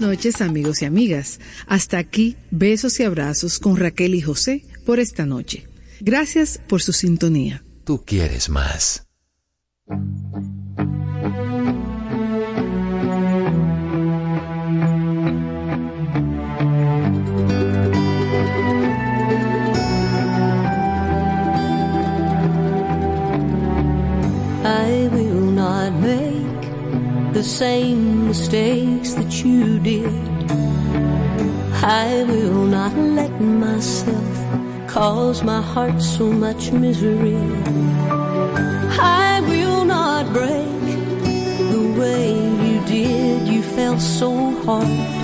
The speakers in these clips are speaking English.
Noches amigos y amigas. Hasta aquí besos y abrazos con Raquel y José por esta noche. Gracias por su sintonía. Tú quieres más. I will not make the same mistake. did. I will not let myself cause my heart so much misery. I will not break the way you did. You fell so hard.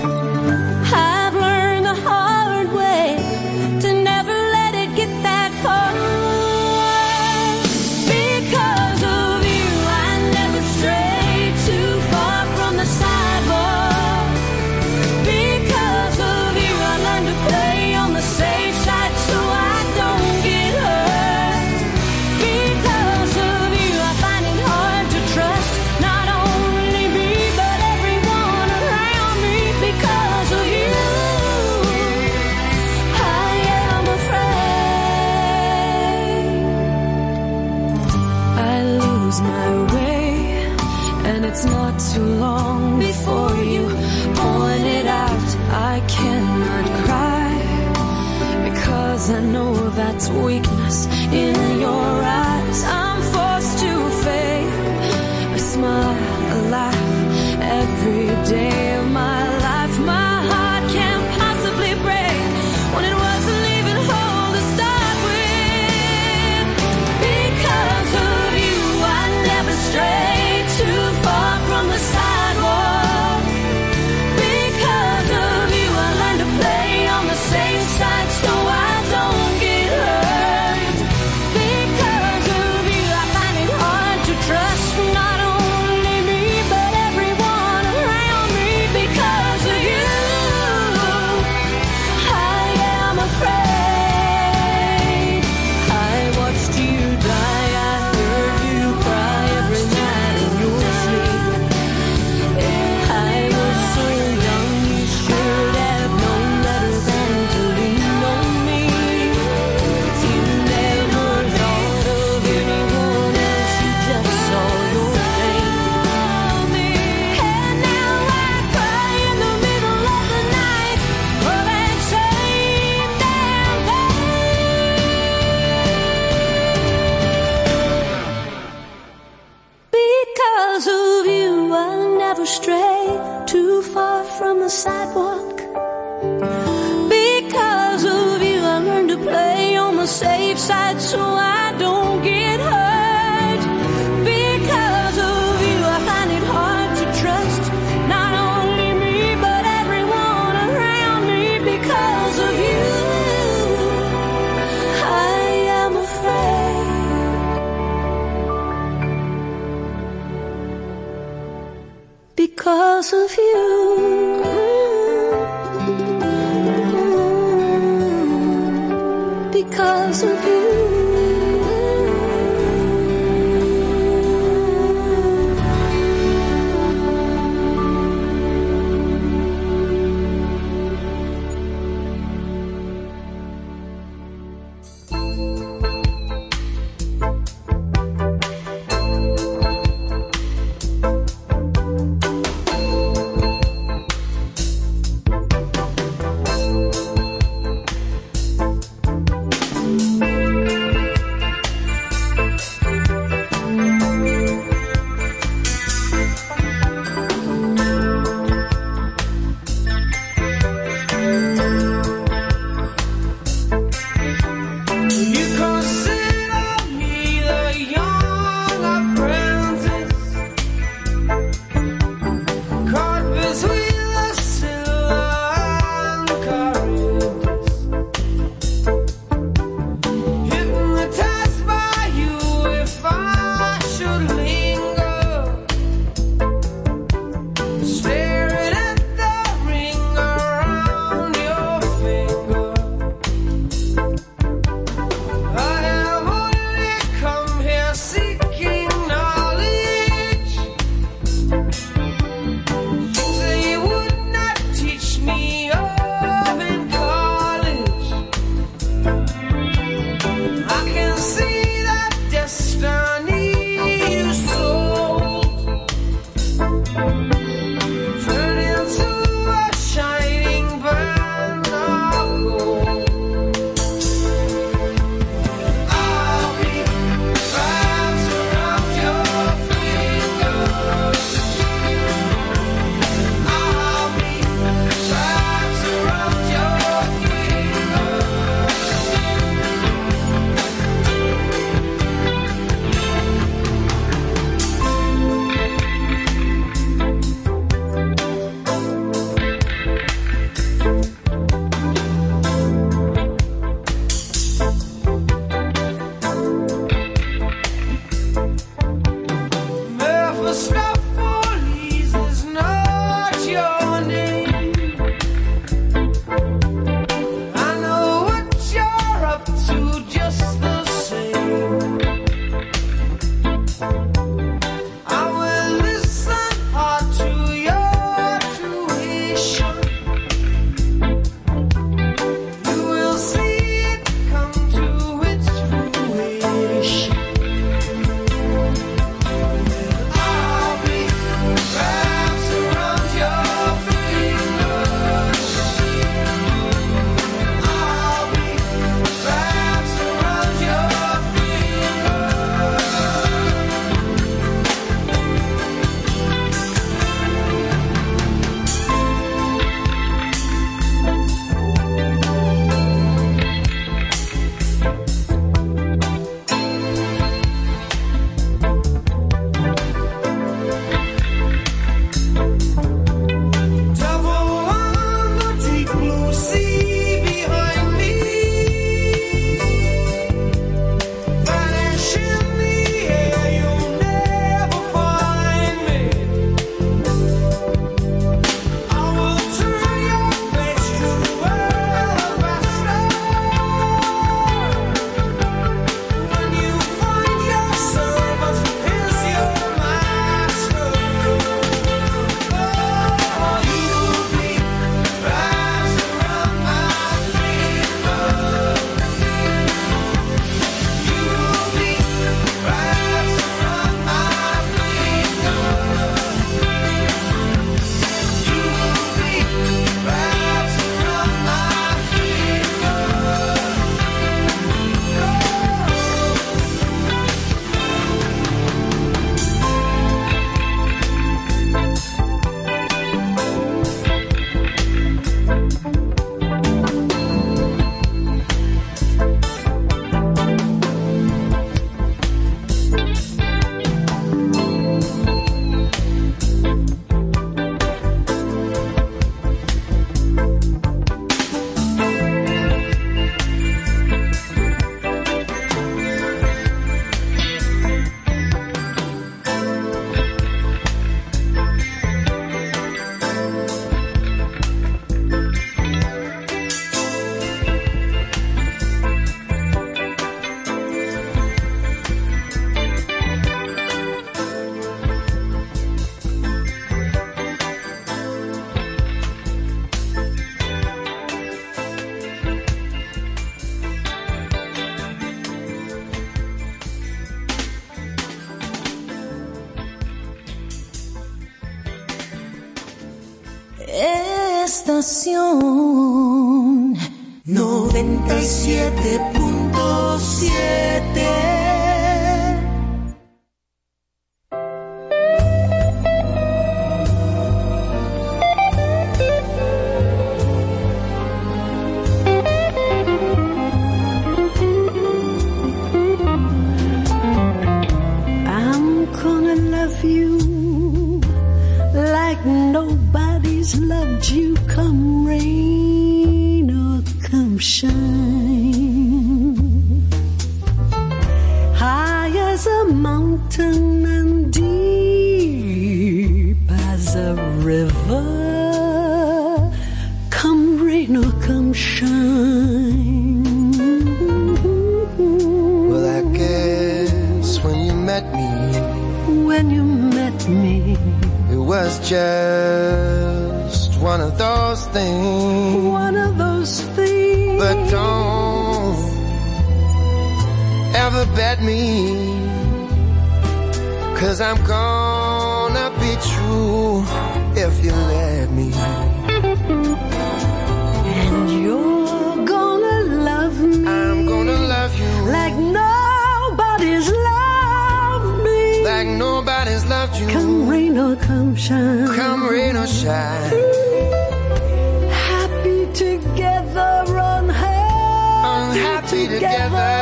siete rain come shine. Come rain or shine. Happy together, unhappy, unhappy together. together.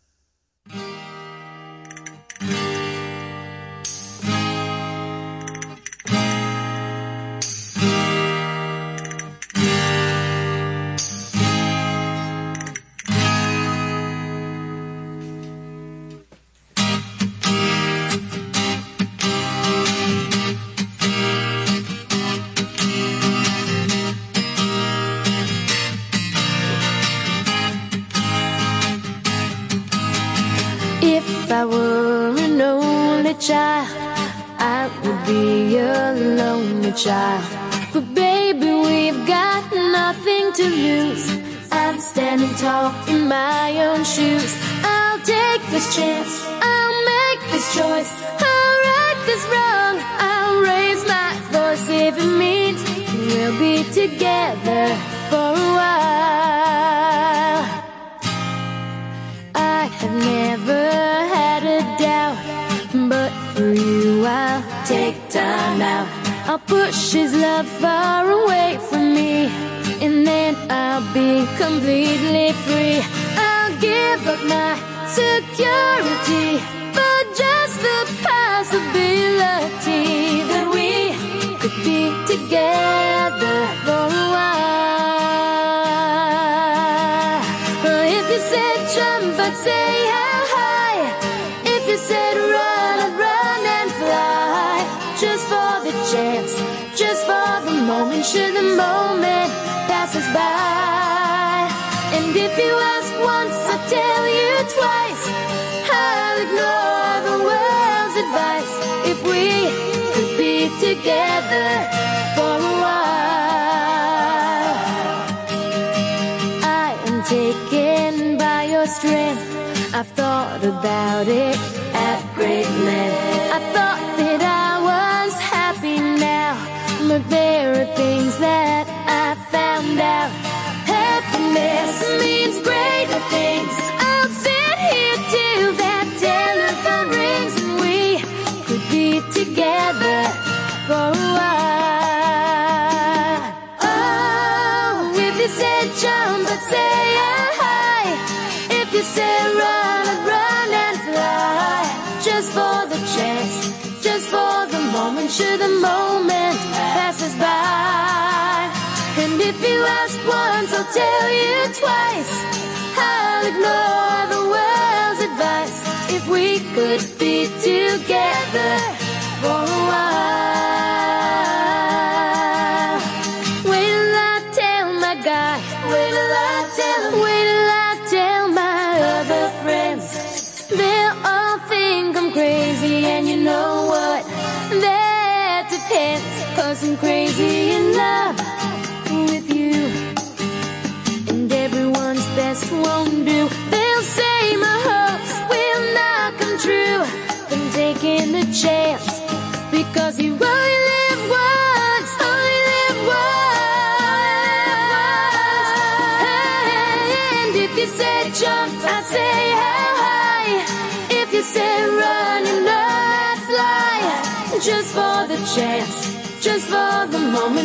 completely free. I'll give up my security. together for a while. I am taken by your strength. I've thought about it. to the moment passes by. And if you ask once, I'll tell you twice. I'll ignore the world's advice. If we could be together for a while. Crazy in love with you. And everyone's best won't do. They'll say my hopes will not come true. I'm taking the chance because you wrote.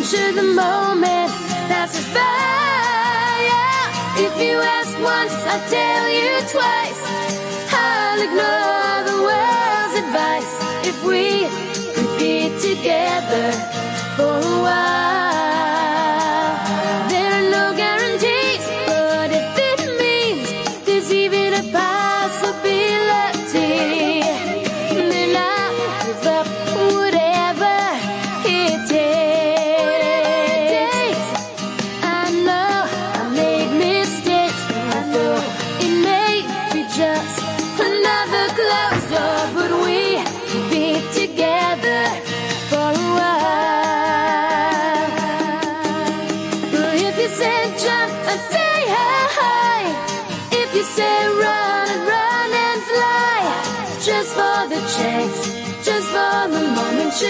Capture the moment that's a fire. If you ask once, I tell you twice. I'll ignore the world's advice if we repeat together for a while.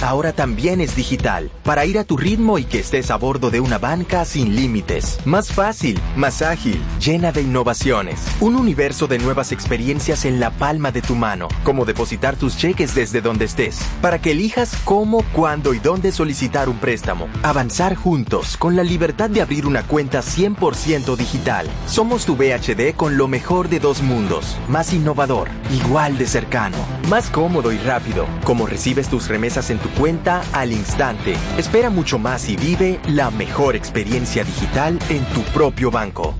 Ahora también es digital, para ir a tu ritmo y que estés a bordo de una banca sin límites. Más fácil, más ágil, llena de innovaciones. Un universo de nuevas experiencias en la palma de tu mano, como depositar tus cheques desde donde estés, para que elijas cómo, cuándo y dónde solicitar un préstamo. Avanzar juntos, con la libertad de abrir una cuenta 100% digital. Somos tu VHD con lo mejor de dos mundos, más innovador, igual de cercano, más cómodo y rápido, como recibes tus remesas en tu cuenta al instante. Espera mucho más y vive la mejor experiencia digital en tu propio banco.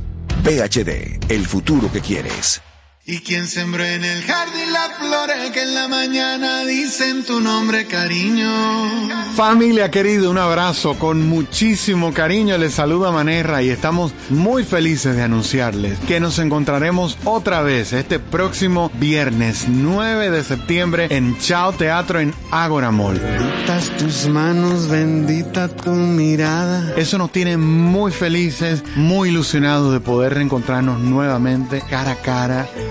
BHD, el futuro que quieres. Y quien sembró en el jardín las flores que en la mañana dicen tu nombre, cariño. Familia querida, un abrazo con muchísimo cariño. Les saluda Manerra y estamos muy felices de anunciarles que nos encontraremos otra vez este próximo viernes 9 de septiembre en Chao Teatro en Ágora Mall. Benditas tus manos, bendita tu mirada. Eso nos tiene muy felices, muy ilusionados de poder reencontrarnos nuevamente cara a cara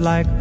like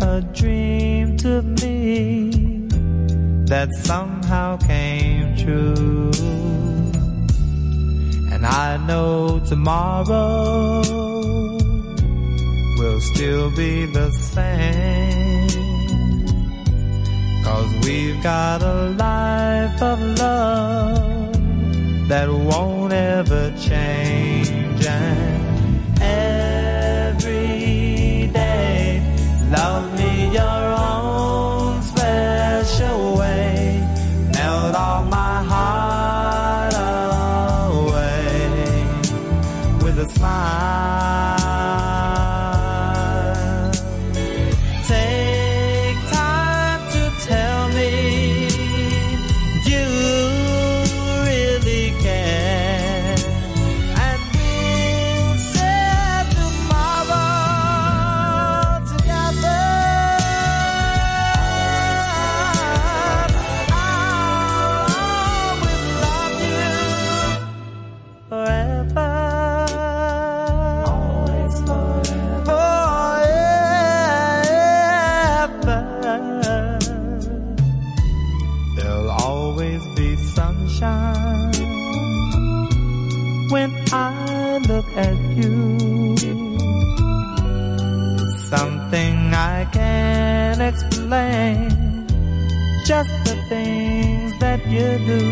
just the things that you do.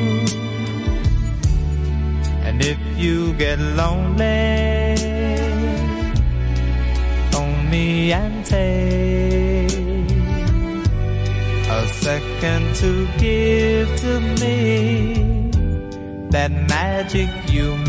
And if you get lonely, own me and take a second to give to me that magic you make.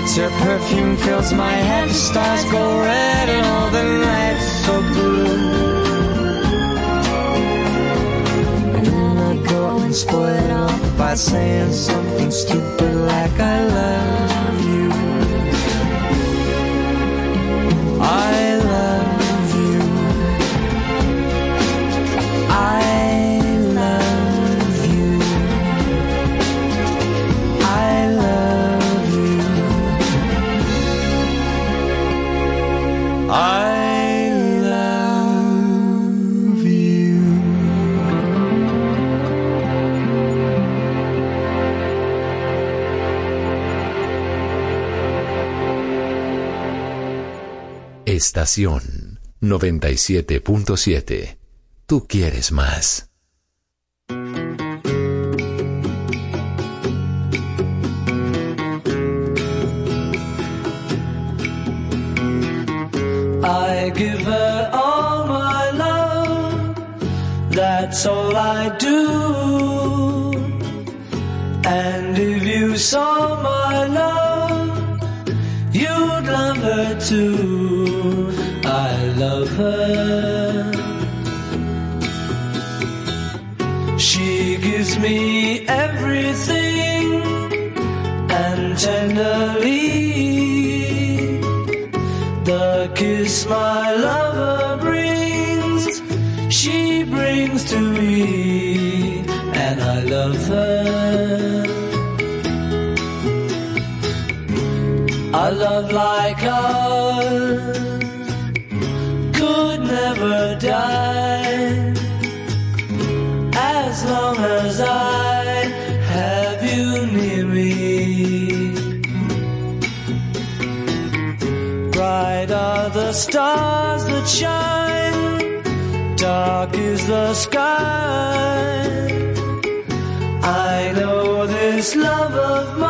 Right, your perfume fills my head, the stars go red and all the nights so blue. And then I go and spoil it all by saying something stupid like I love you. Estación 97.7. Tú quieres más. I give her all my love, that's all I do. And if you saw my love, her too. I love her. She gives me everything and tenderly love like ours could never die as long as I have you near me. Bright are the stars that shine, dark is the sky. I know this love of mine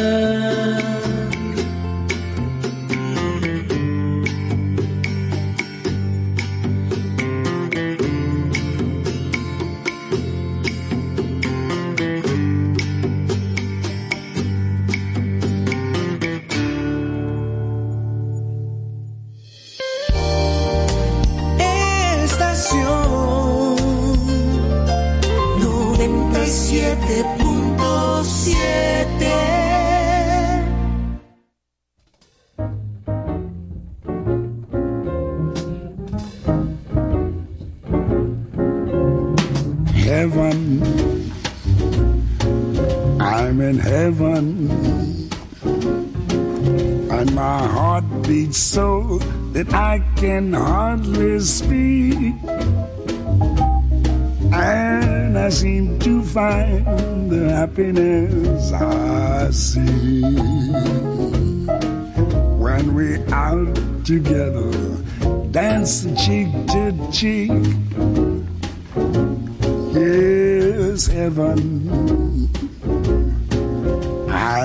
I'm in heaven. And my heart beats so that I can hardly speak. And I seem to find the happiness I see. When we're out together, dancing cheek to cheek. Yes, heaven.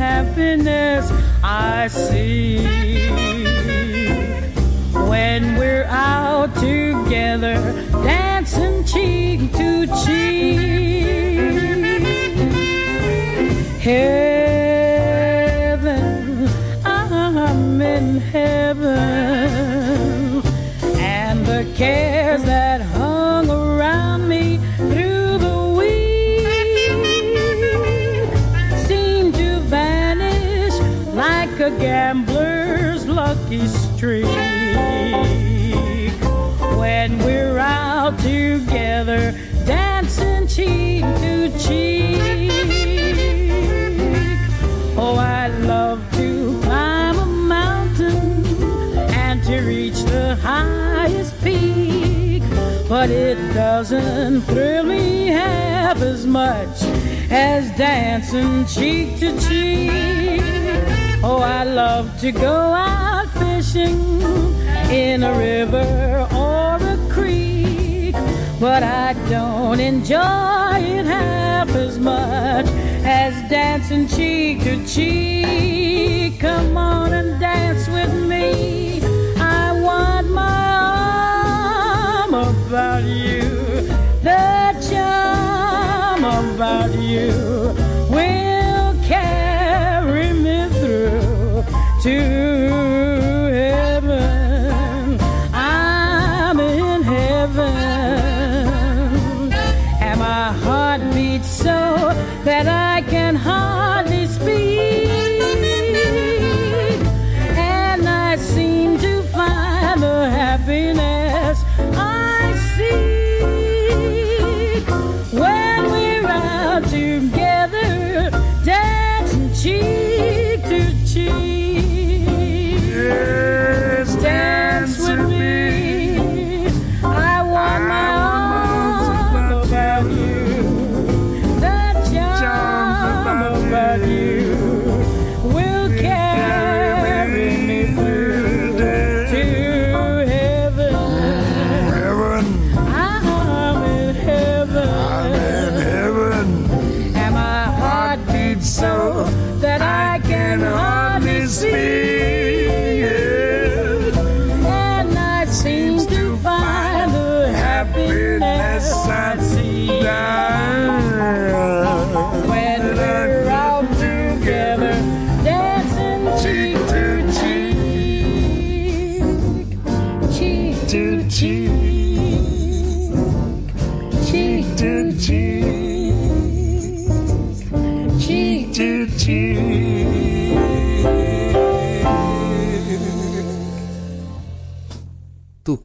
happiness I see. when we're out together, dancing cheek to cheek. Heaven, doesn't thrill me half as much as dancing cheek to cheek. Oh, I love to go out fishing in a river or a creek, but I don't enjoy it half as much as dancing cheek to cheek. Come on and dance with me. I want my arm about you.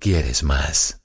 Quieres más.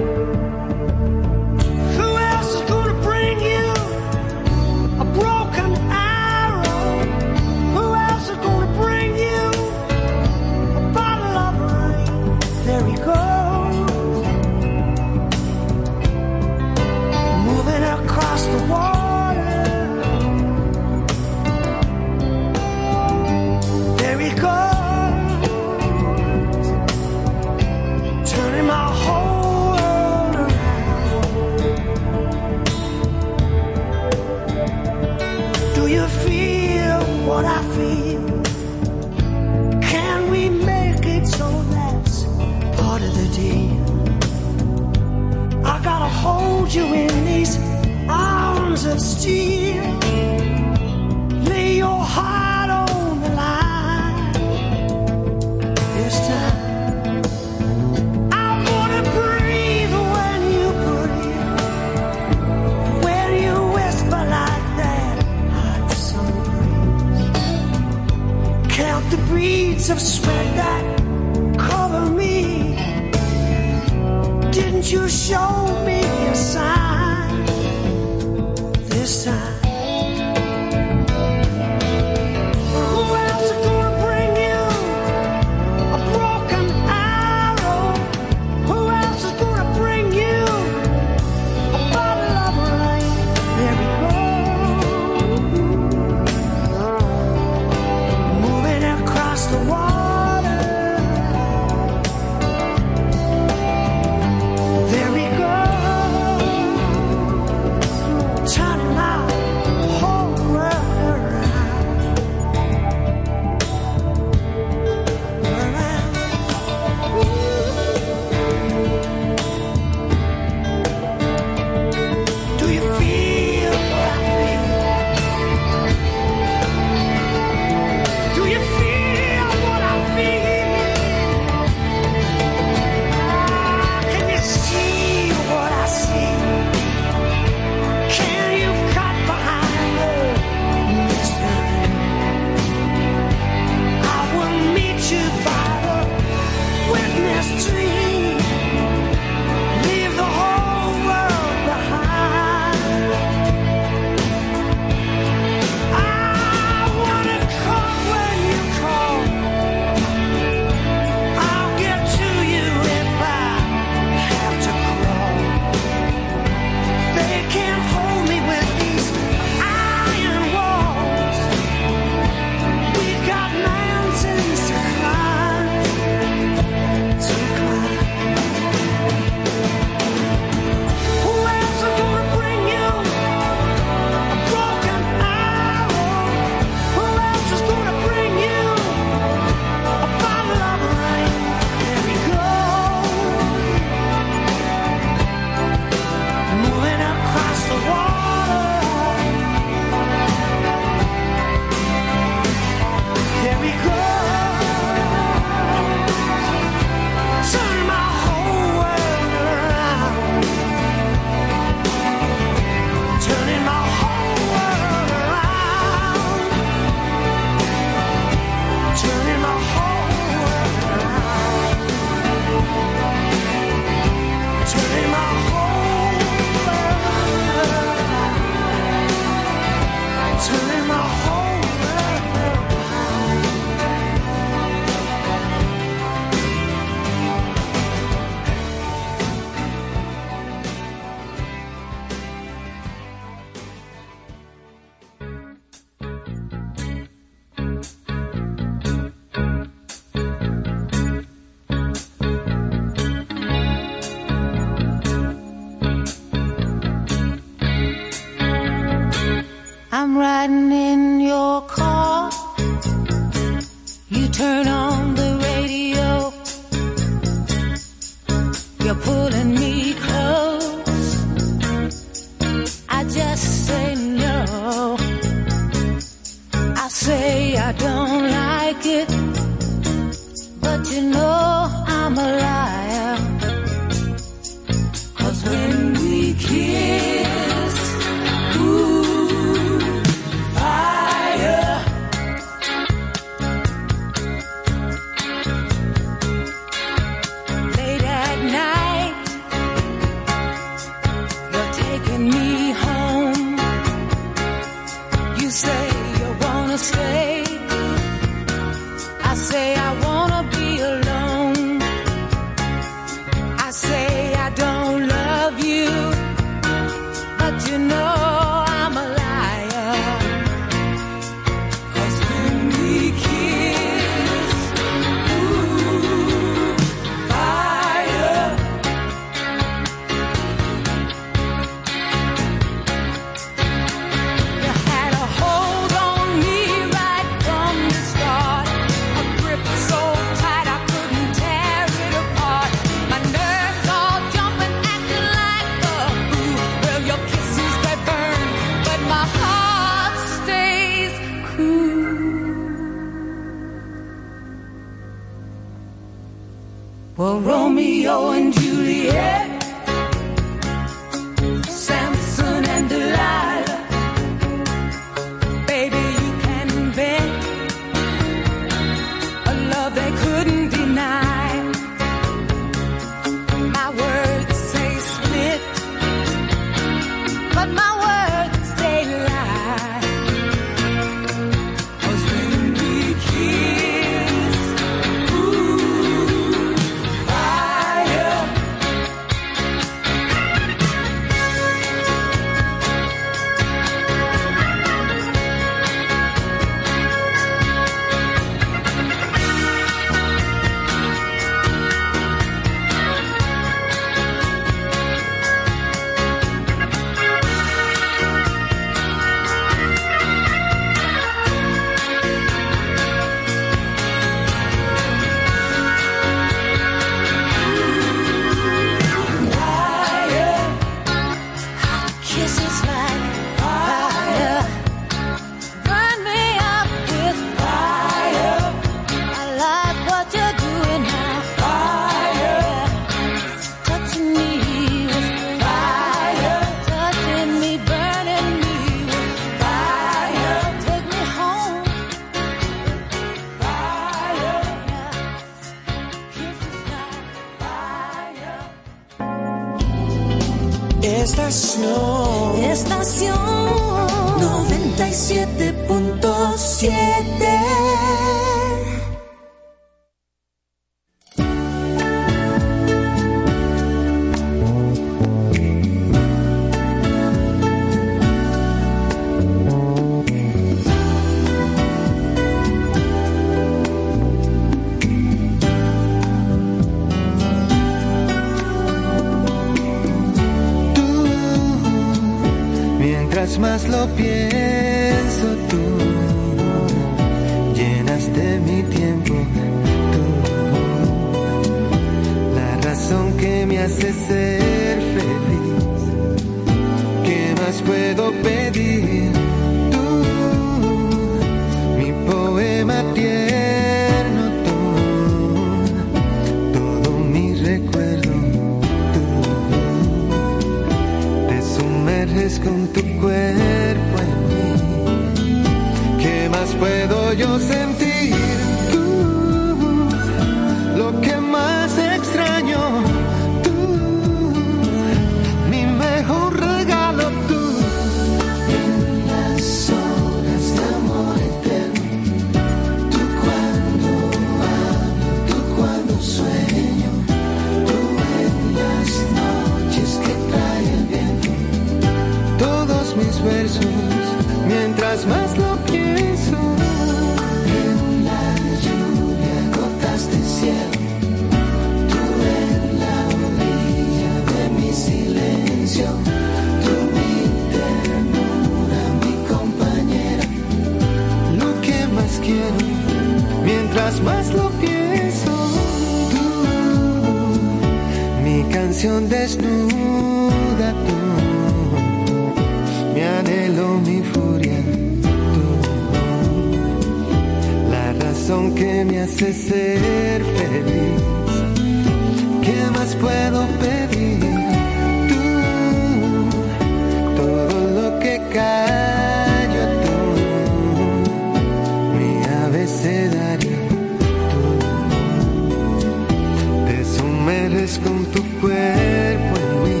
Con tu cuerpo en mí.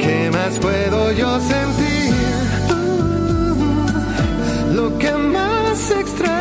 ¿Qué más puedo yo sentir lo que más extraño,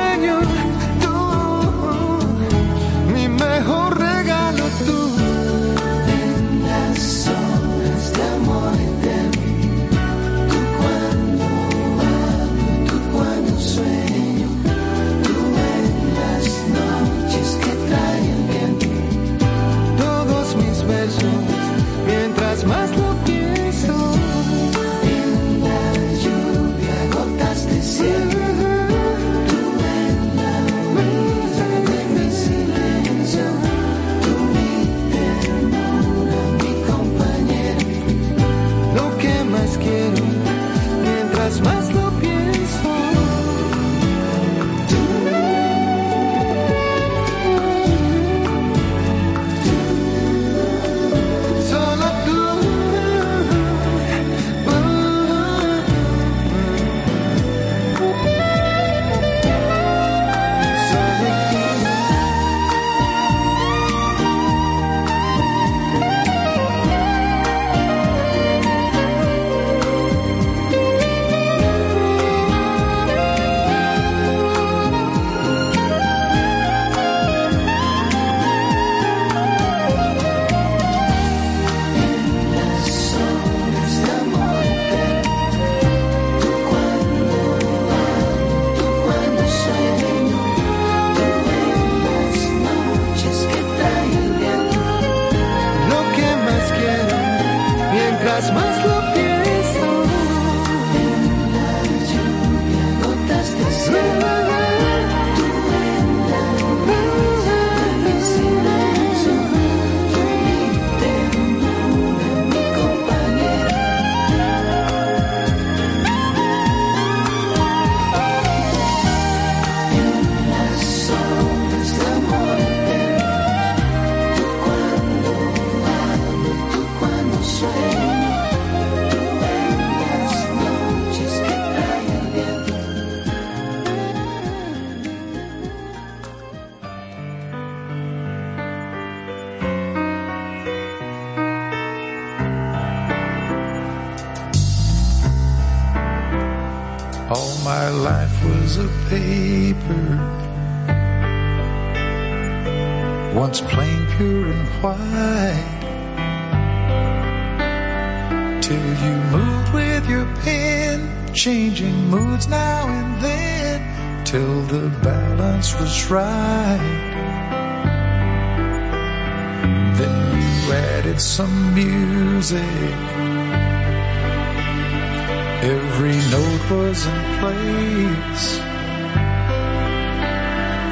balance was right. Then you added some music. Every note was in place.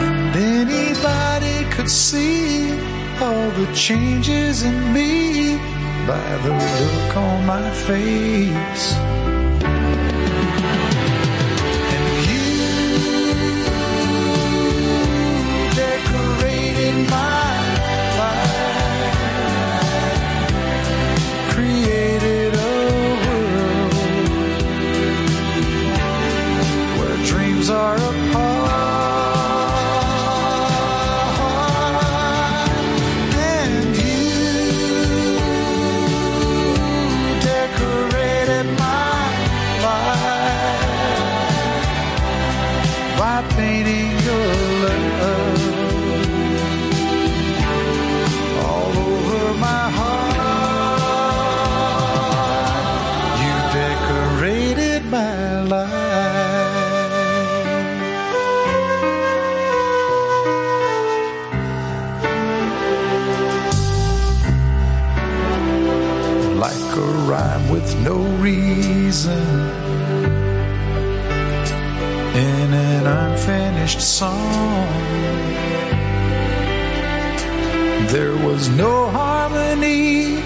And anybody could see all the changes in me by the look on my face. By painting your love all over my heart. You decorated my life. Like a rhyme with no reason unfinished song. There was no harmony,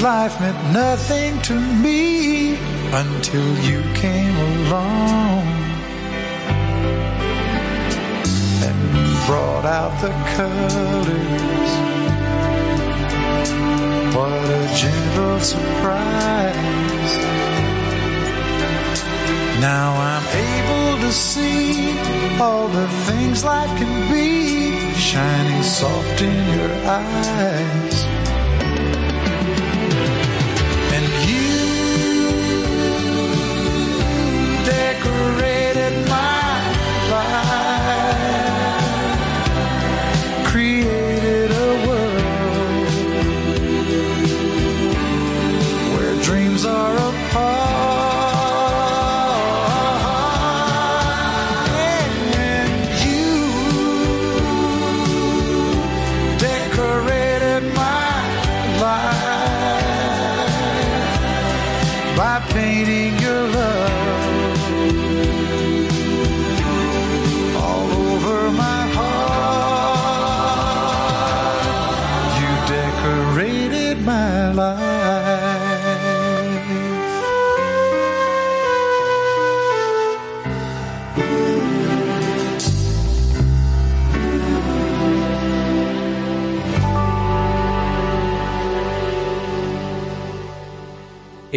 life meant nothing to me until you came along and brought out the colors. What a gentle surprise. Now I'm see all the things life can be shining soft in your eyes.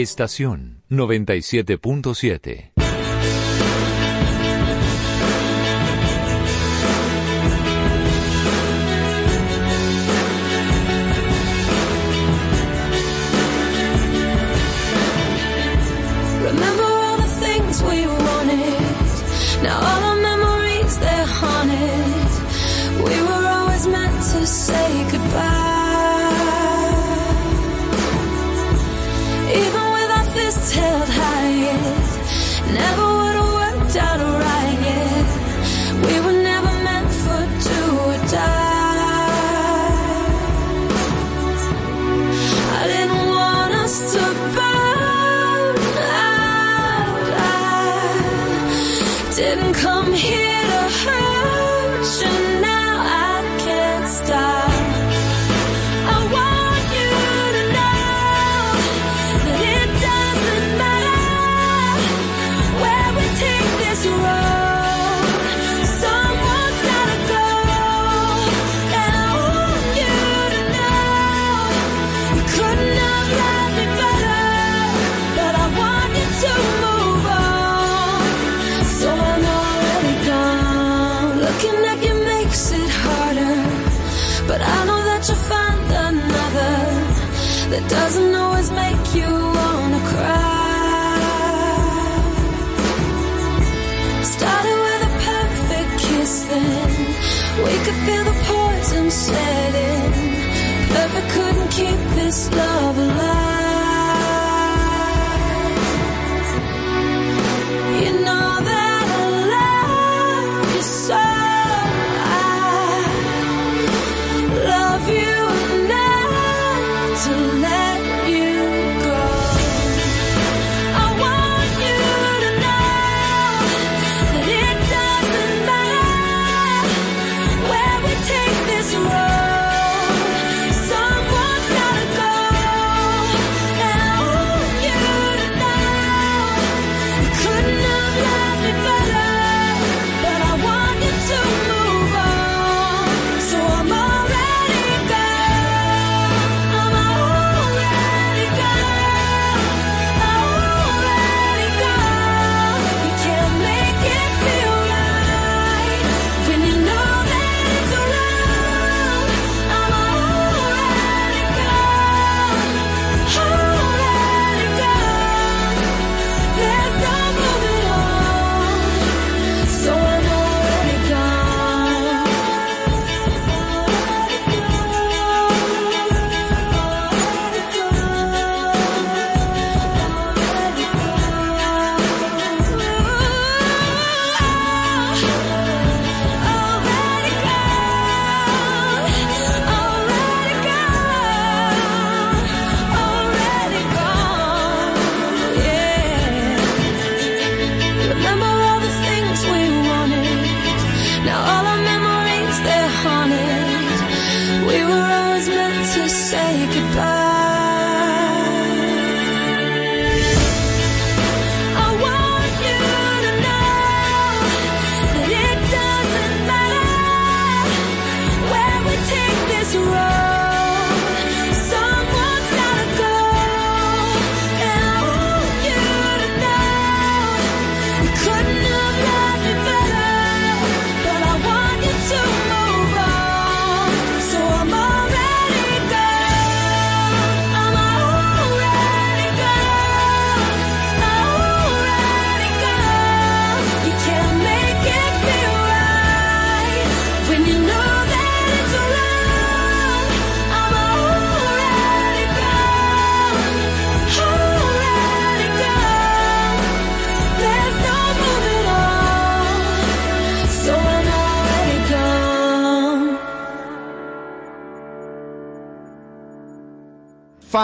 Estación 97.7. this love alive.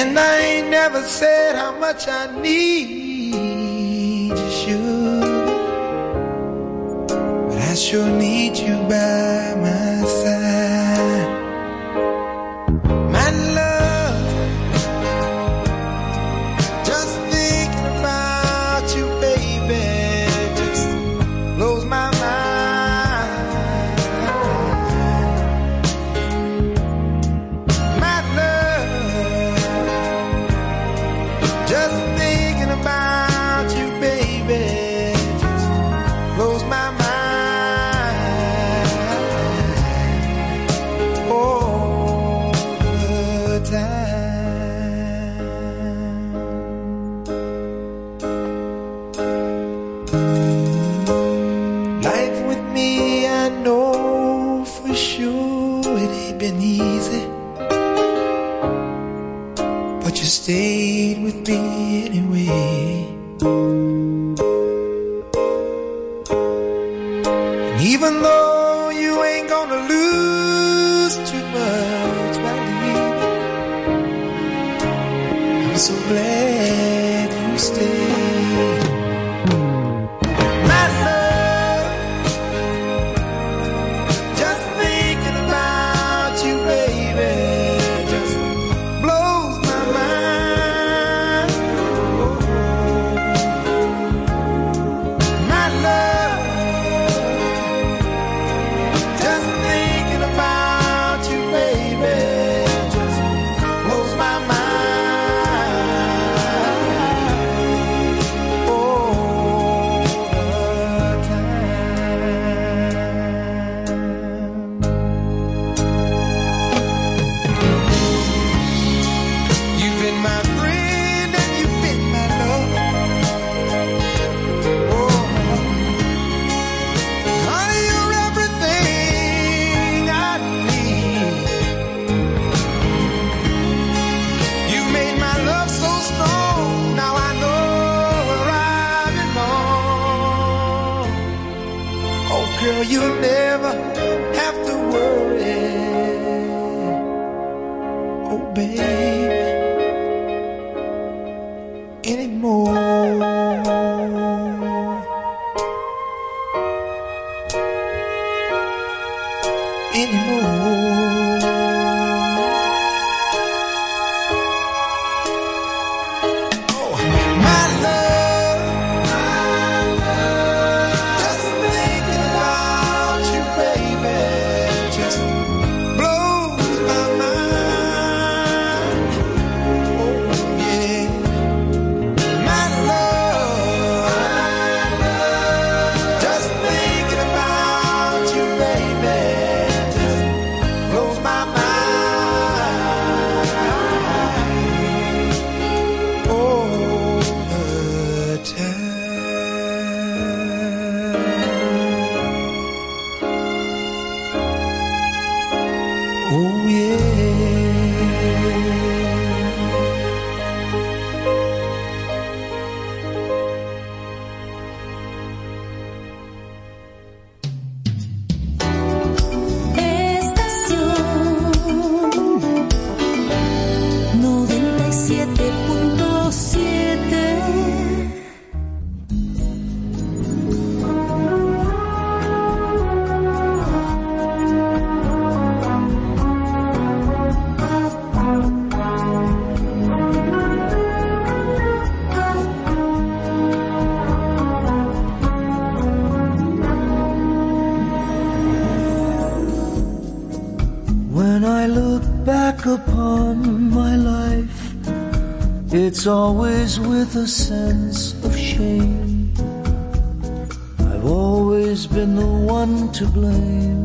And I ain't never said how much I need you. But I sure need you by my It's always with a sense of shame. I've always been the one to blame.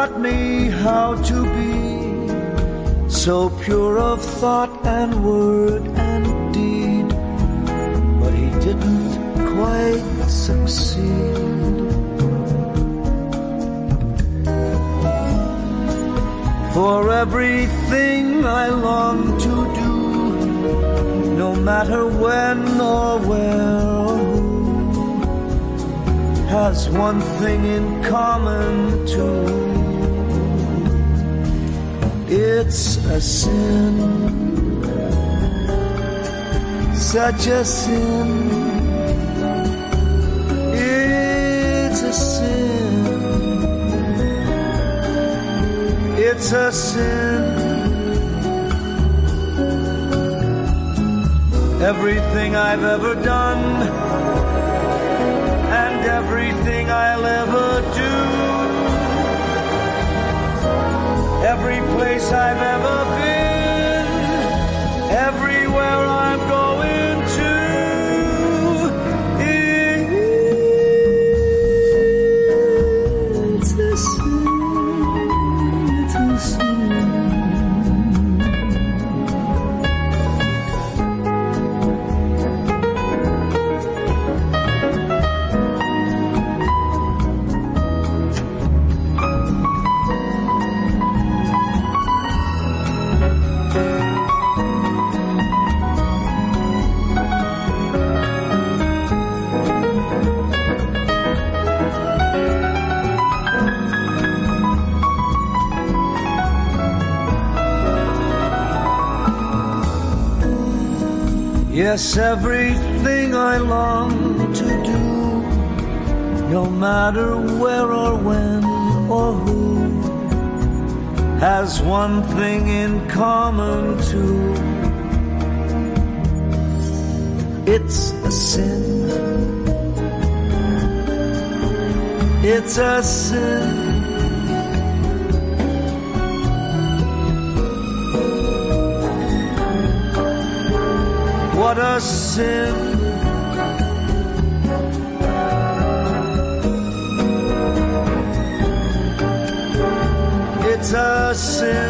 Taught me how to be so pure of thought and word and deed, but he didn't quite succeed. For everything I long to do, no matter when or where has one thing in common too. It's a sin, such a sin. It's a sin. It's a sin. Everything I've ever done and everything I'll ever do. Every place I've ever been, Yes, everything I long to do, no matter where or when or who, has one thing in common too. It's a sin. It's a sin. What a sin. It's a sin.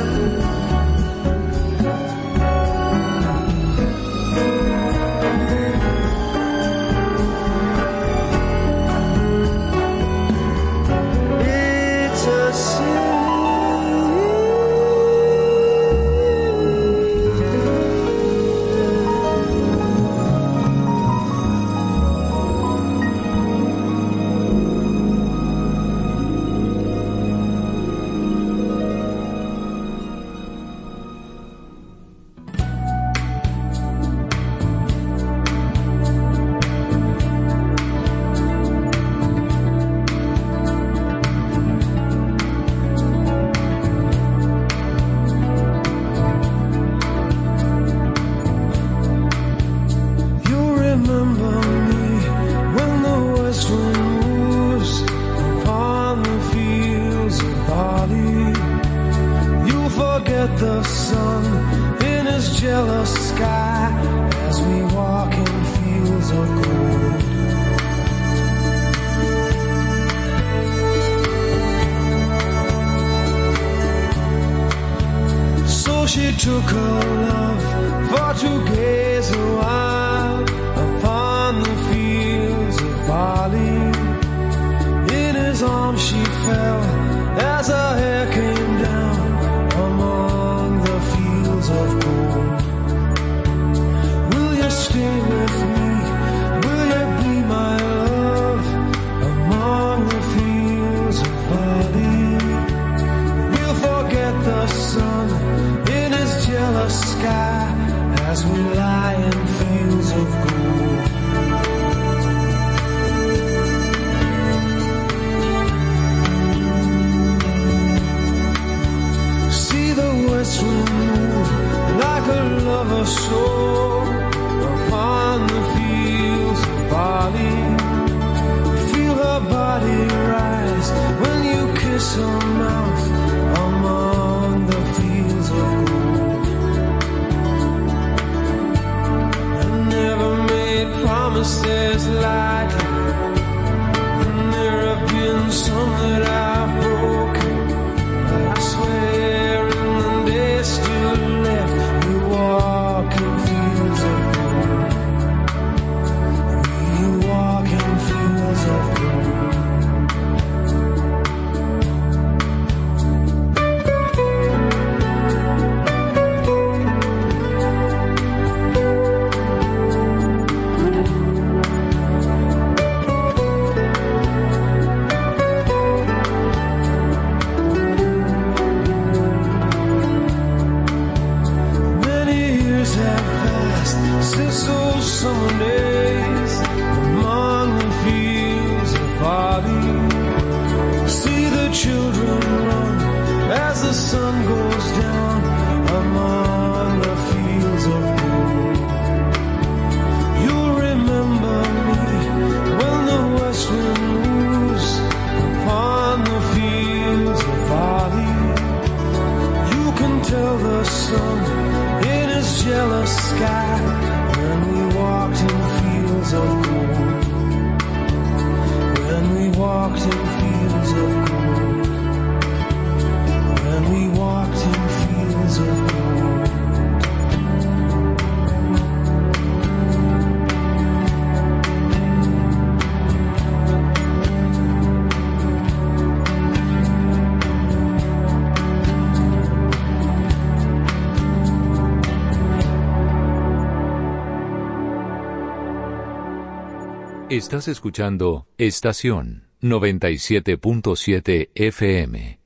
Estás escuchando Estación 97.7 FM.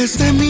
Desde mi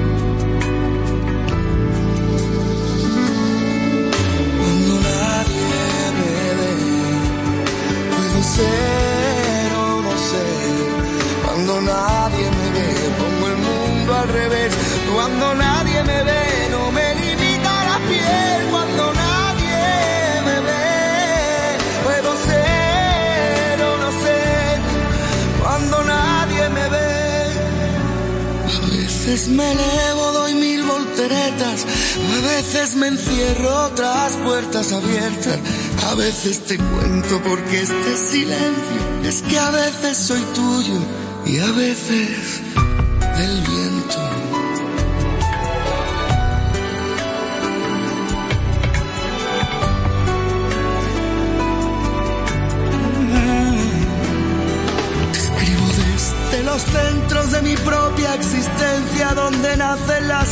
Puedo ser o no ser. Cuando nadie me ve, pongo el mundo al revés. Cuando nadie me ve, no me limita la piel. Cuando nadie me ve, puedo ser o no ser. Cuando nadie me ve. A veces me elevo, doy mil volteretas. A veces me encierro tras puertas abiertas. A veces te cuento porque este silencio es que a veces soy tuyo y a veces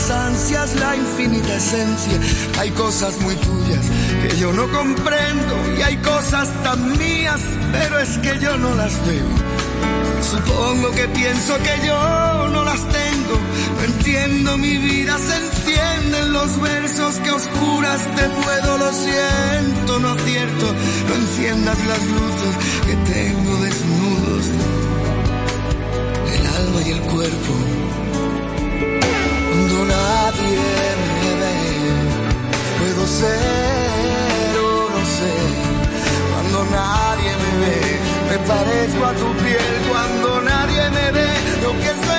ansias, la infinita esencia. Hay cosas muy tuyas que yo no comprendo y hay cosas tan mías, pero es que yo no las veo. Supongo que pienso que yo no las tengo, no entiendo mi vida, se entienden los versos que oscuras te puedo, lo siento, no acierto, no enciendas las luces que tengo desnudos, el alma y el cuerpo Puedo ser o no sé. cuando nadie me ve. Me parezco a tu piel cuando nadie me ve. Lo que soy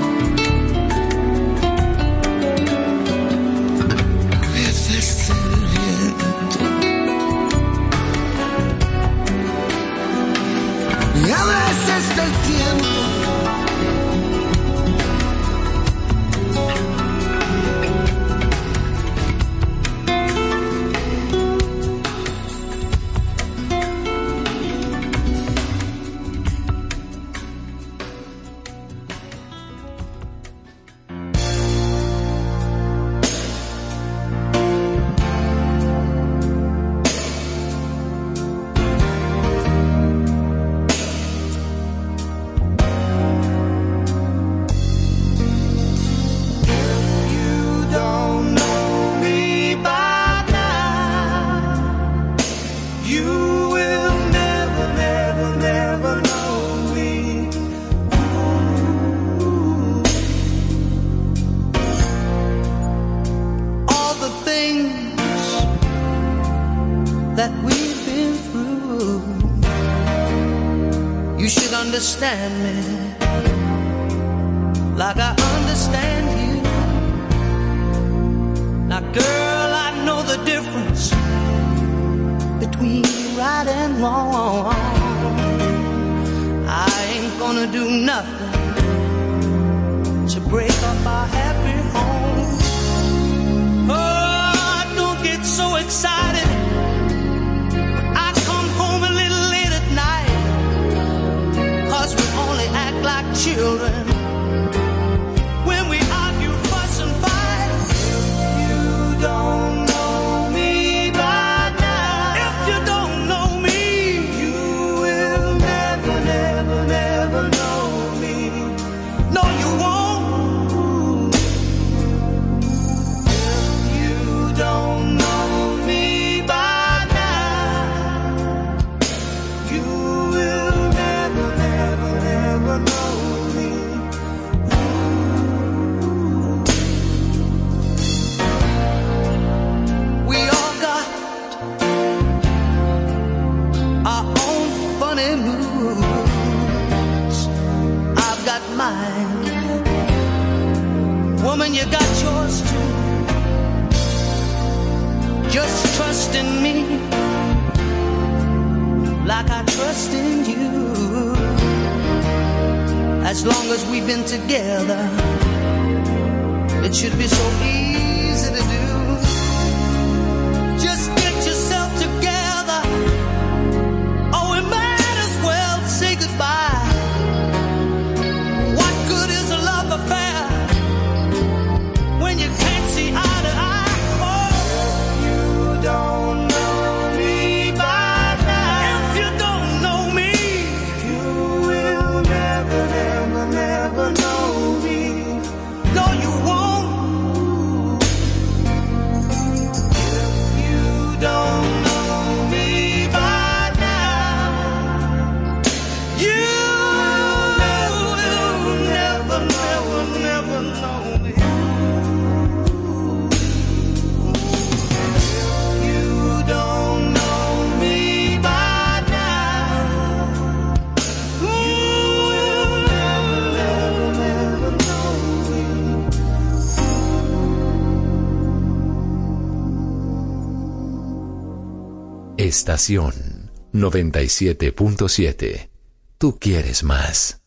Estación 97.7. Tú quieres más.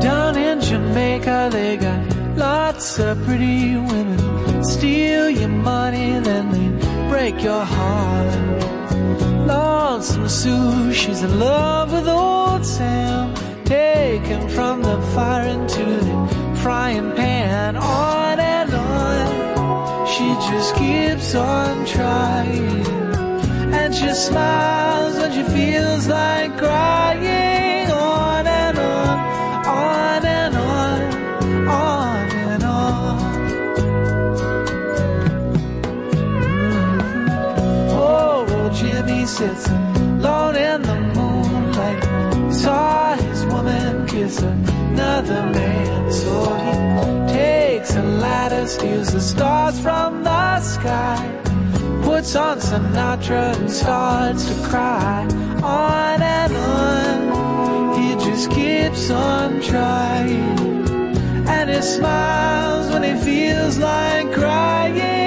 Down in Jamaica, they got lots of pretty women. Steal your money, then they break your heart. Lonesome Sue, she's in love with old Sam. taken from the fire into the frying pan. On and on, she just keeps on trying. And she smiles when she feels like crying. another man. So he takes a ladder, steals the stars from the sky, puts on Sinatra and starts to cry. On and on, he just keeps on trying, and he smiles when he feels like crying.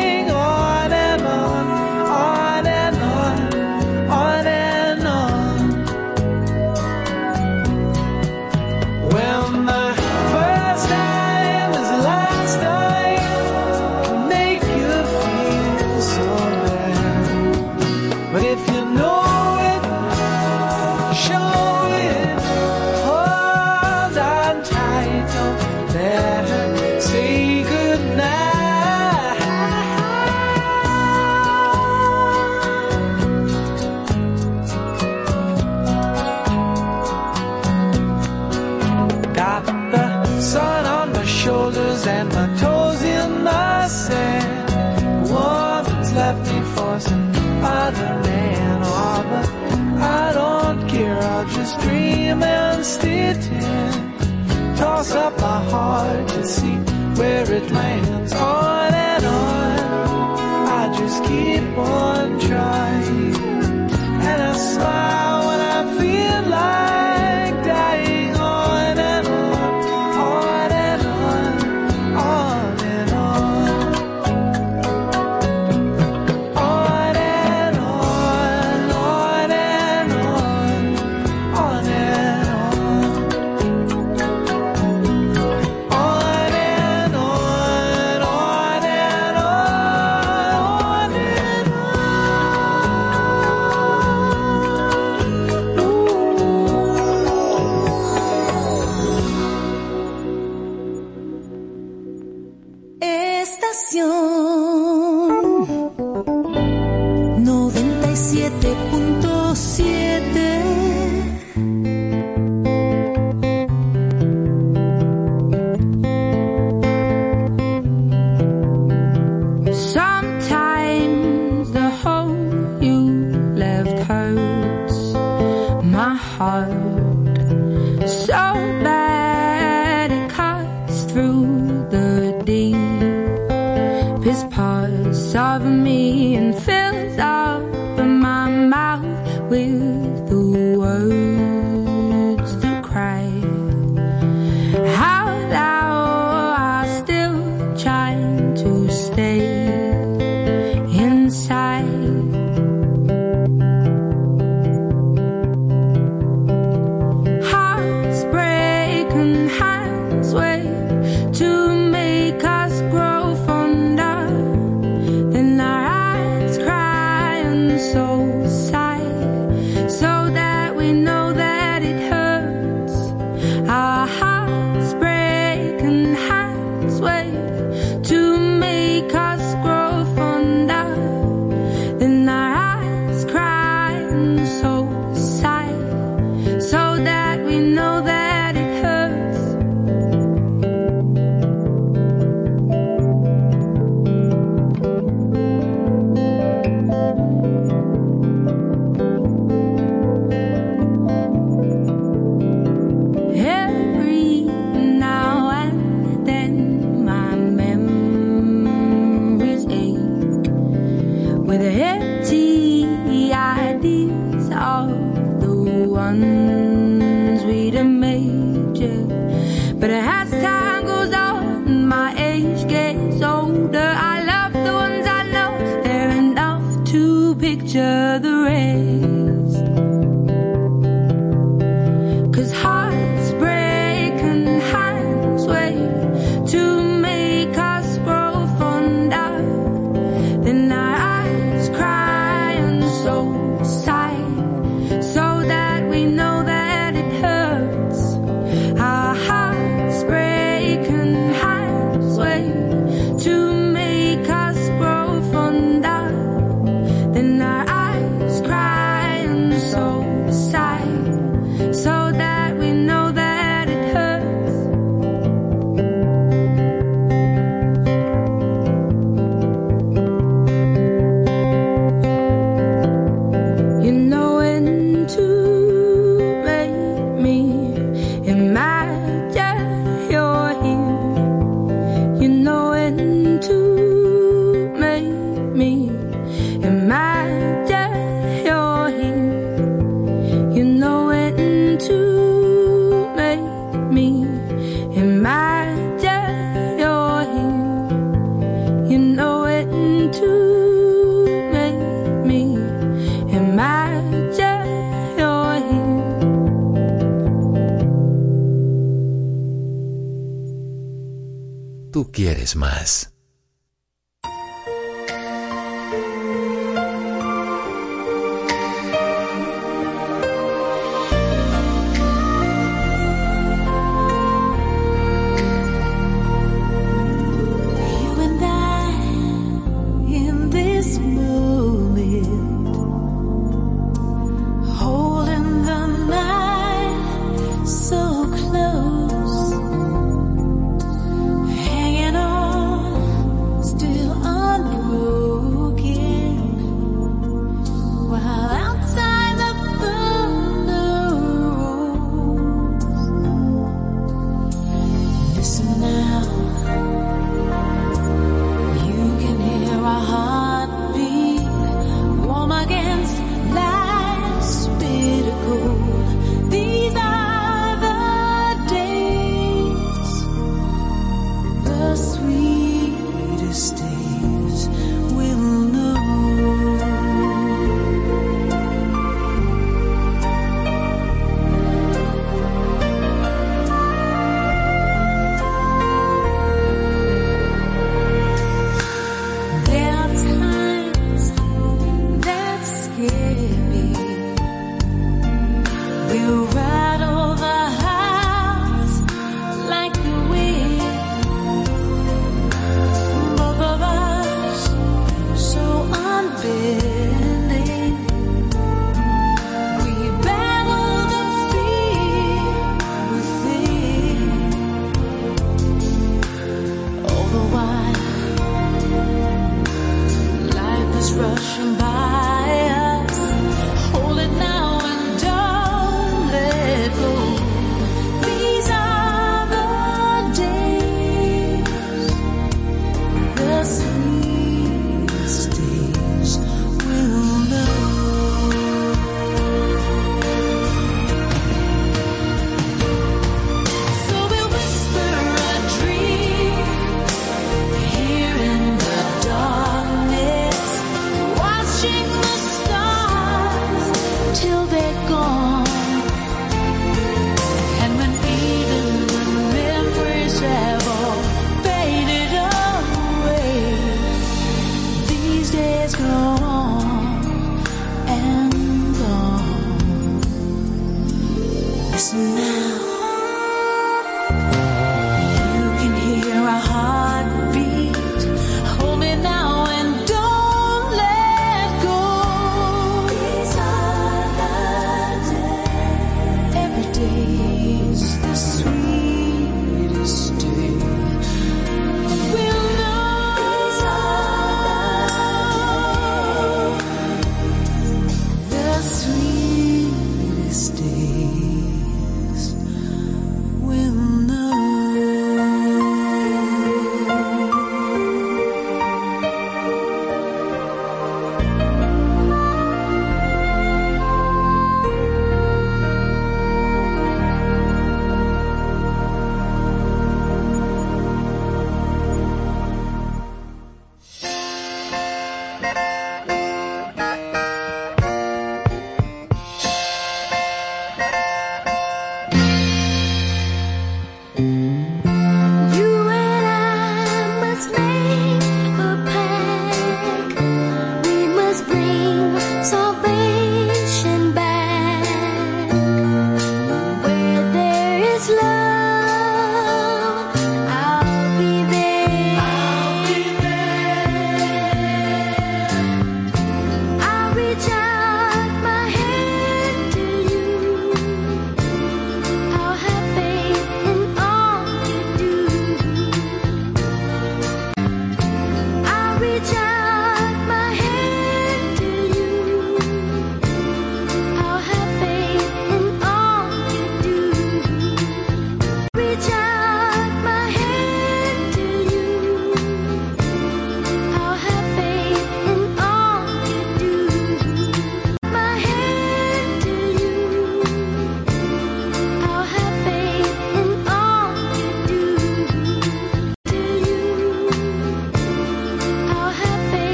where it lands on and on. I just keep on.